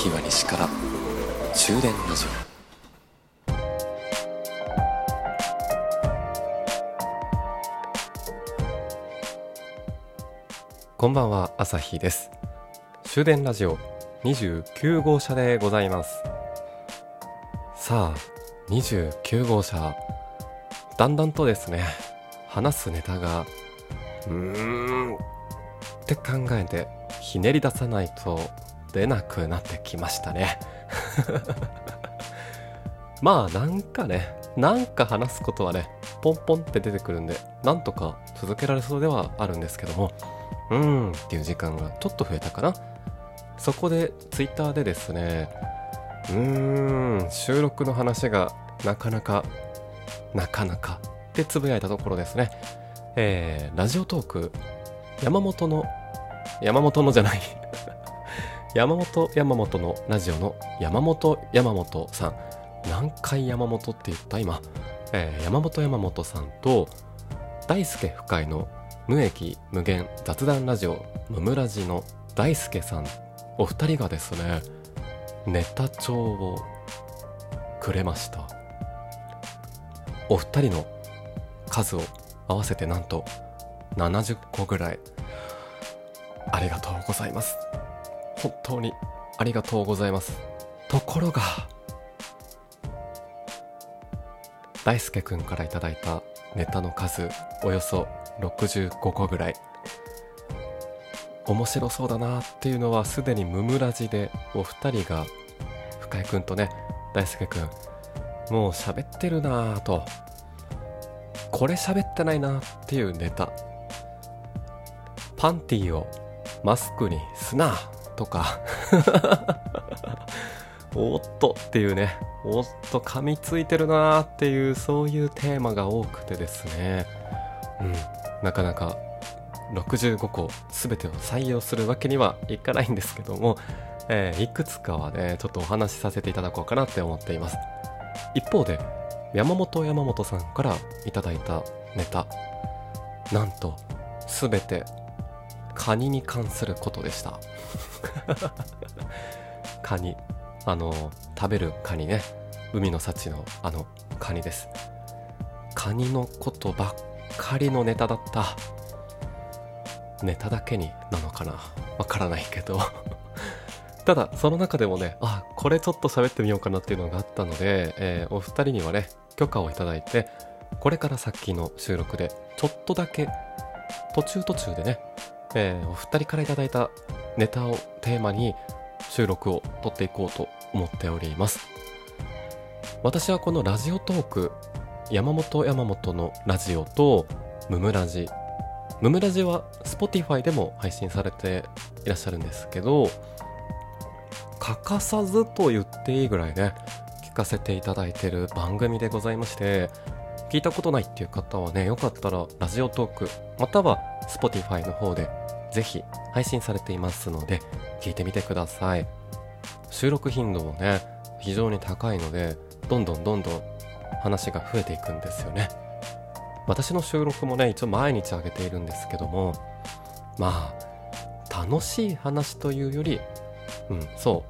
日は西から終電ラジオ。こんばんは朝日です。終電ラジオ29号車でございます。さあ29号車だんだんとですね話すネタがうーんって考えてひねり出さないと出なくなってきましたね。まあなんかねなんか話すことはねポンポンって出てくるんでなんとか続けられそうではあるんですけどもうーんっていう時間がちょっと増えたかな。そこでツイッターでですねうーん収録の話がなかなかなかなかってつぶやいたところですね。えー、ラジオトーク山本の山本のじゃない。山本山本のラジオの山本山本さん。何回山本って言った今、えー、山本山本さんと大輔深井の無益無限雑談ラジオムムラジの大輔さん。お二人がですねネタ帳をくれました。お二人の数を合わせてなんと70個ぐらい。ありがとうございます。本当にありがとうございます。ところが大輔くんから頂いたネタの数およそ65個ぐらい。面白そうだなっていうのはすでにムムラジでお二人が深井くんとね大輔くんもう喋ってるなぁとこれ喋ってないなっていうネタ。パンティをマスクにすなとか。おっとっていうね。おっと噛みついてるなーっていうそういうテーマが多くてですね。うん。なかなか65個全てを採用するわけにはいかないんですけども、えー、いくつかはねちょっとお話しさせていただこうかなって思っています。一方で山本山本さんからいただいたネタ。なんと全てカニに関することでした。カニ。あの食べるカニね。海の幸のあのカニです。カニのことばっかりのネタだった。ネタだけになのかな。わからないけど。ただその中でもねあこれちょっと喋ってみようかなっていうのがあったので、えー、お二人にはね許可をいただいてこれからさっきの収録でちょっとだけ途中途中でねえー、お二人からいただいたネタをテーマに収録を撮っていこうと思っております。私はこのラジオトーク山本山本のラジオとムムラジ。ムムラジは Spotify でも配信されていらっしゃるんですけど欠かさずと言っていいぐらいね聞かせていただいてる番組でございまして聞いたことないっていう方はねよかったらラジオトークまたは Spotify の方でぜひ配信されていますので聞いてみてください。収録頻度もね非常に高いのでどんどんどんどん話が増えていくんですよね。私の収録もね一応毎日上げているんですけどもまあ楽しい話というよりうんそ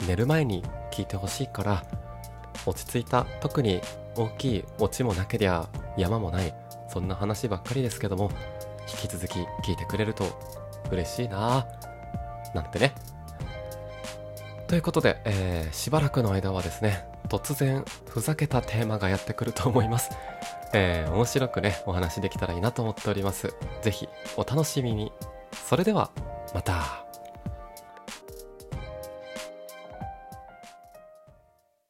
う寝る前に聞いてほしいから落ち着いた特に大きいオチもなけりゃ山もないそんな話ばっかりですけども引き続き聞いてくれると嬉しいな。なんてね。ということで、えー、しばらくの間はですね突然ふざけたテーマがやってくると思います、えー、面白くねお話できたらいいなと思っております。ぜひお楽しみに。それではまた。